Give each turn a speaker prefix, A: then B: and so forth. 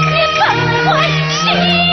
A: 你本欢喜。